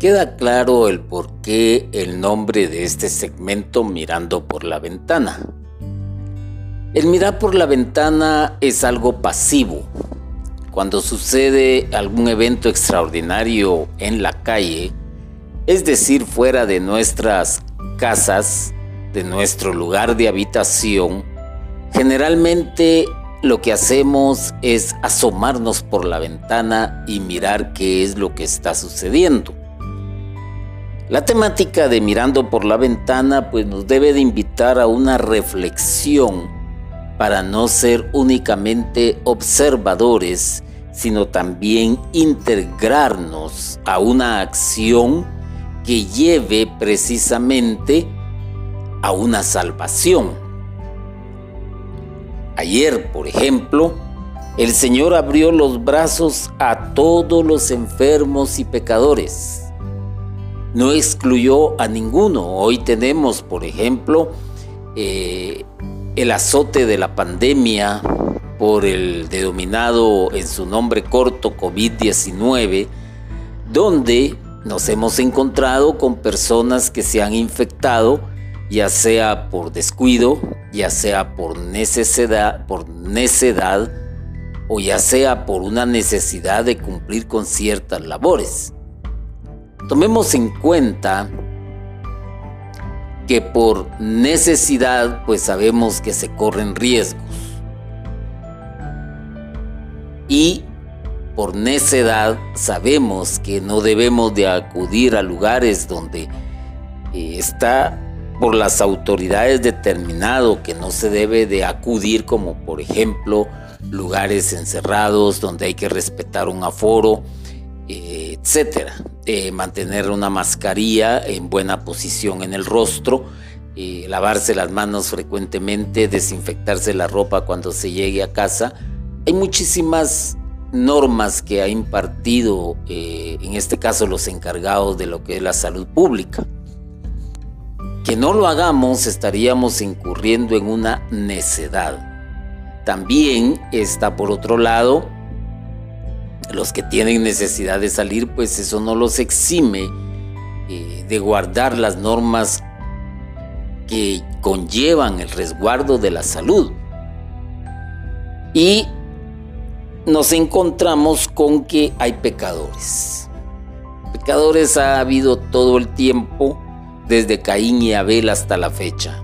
Queda claro el por qué el nombre de este segmento Mirando por la ventana. El mirar por la ventana es algo pasivo. Cuando sucede algún evento extraordinario en la calle, es decir, fuera de nuestras casas, de nuestro lugar de habitación, generalmente lo que hacemos es asomarnos por la ventana y mirar qué es lo que está sucediendo. La temática de Mirando por la ventana pues nos debe de invitar a una reflexión para no ser únicamente observadores, sino también integrarnos a una acción que lleve precisamente a una salvación. Ayer, por ejemplo, el Señor abrió los brazos a todos los enfermos y pecadores. No excluyó a ninguno. Hoy tenemos, por ejemplo, eh, el azote de la pandemia por el denominado en su nombre corto COVID-19, donde nos hemos encontrado con personas que se han infectado, ya sea por descuido, ya sea por necesidad, por necedad o ya sea por una necesidad de cumplir con ciertas labores. Tomemos en cuenta que por necesidad pues sabemos que se corren riesgos. Y por necedad sabemos que no debemos de acudir a lugares donde eh, está por las autoridades determinado que no se debe de acudir como por ejemplo lugares encerrados donde hay que respetar un aforo, eh, etcétera. Eh, mantener una mascarilla en buena posición en el rostro, lavarse las manos frecuentemente, desinfectarse la ropa cuando se llegue a casa. Hay muchísimas normas que ha impartido, eh, en este caso, los encargados de lo que es la salud pública. Que no lo hagamos estaríamos incurriendo en una necedad. También está por otro lado, los que tienen necesidad de salir, pues eso no los exime eh, de guardar las normas que conllevan el resguardo de la salud. Y nos encontramos con que hay pecadores. Pecadores ha habido todo el tiempo, desde Caín y Abel hasta la fecha.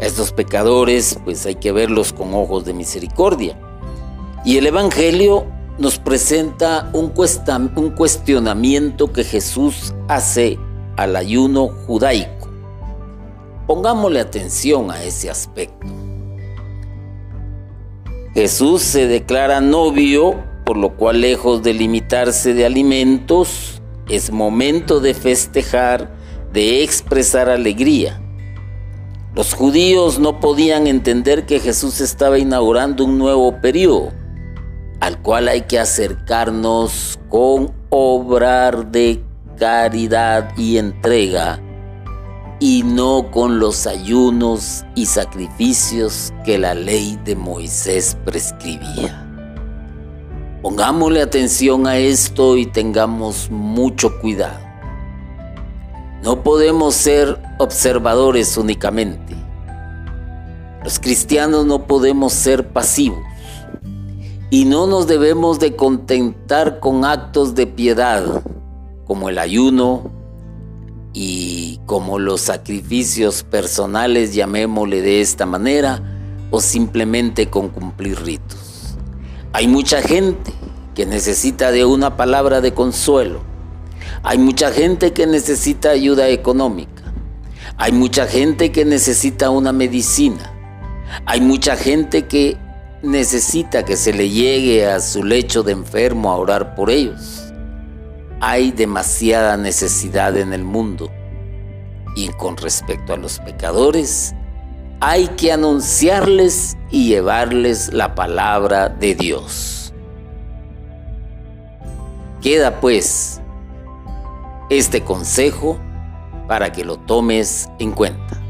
Estos pecadores, pues hay que verlos con ojos de misericordia. Y el Evangelio nos presenta un, un cuestionamiento que Jesús hace al ayuno judaico. Pongámosle atención a ese aspecto. Jesús se declara novio, por lo cual lejos de limitarse de alimentos, es momento de festejar, de expresar alegría. Los judíos no podían entender que Jesús estaba inaugurando un nuevo periodo, al cual hay que acercarnos con obrar de caridad y entrega y no con los ayunos y sacrificios que la ley de Moisés prescribía. Pongámosle atención a esto y tengamos mucho cuidado. No podemos ser observadores únicamente. Los cristianos no podemos ser pasivos y no nos debemos de contentar con actos de piedad como el ayuno, y como los sacrificios personales, llamémosle de esta manera, o simplemente con cumplir ritos. Hay mucha gente que necesita de una palabra de consuelo. Hay mucha gente que necesita ayuda económica. Hay mucha gente que necesita una medicina. Hay mucha gente que necesita que se le llegue a su lecho de enfermo a orar por ellos hay demasiada necesidad en el mundo. Y con respecto a los pecadores, hay que anunciarles y llevarles la palabra de Dios. Queda pues este consejo para que lo tomes en cuenta.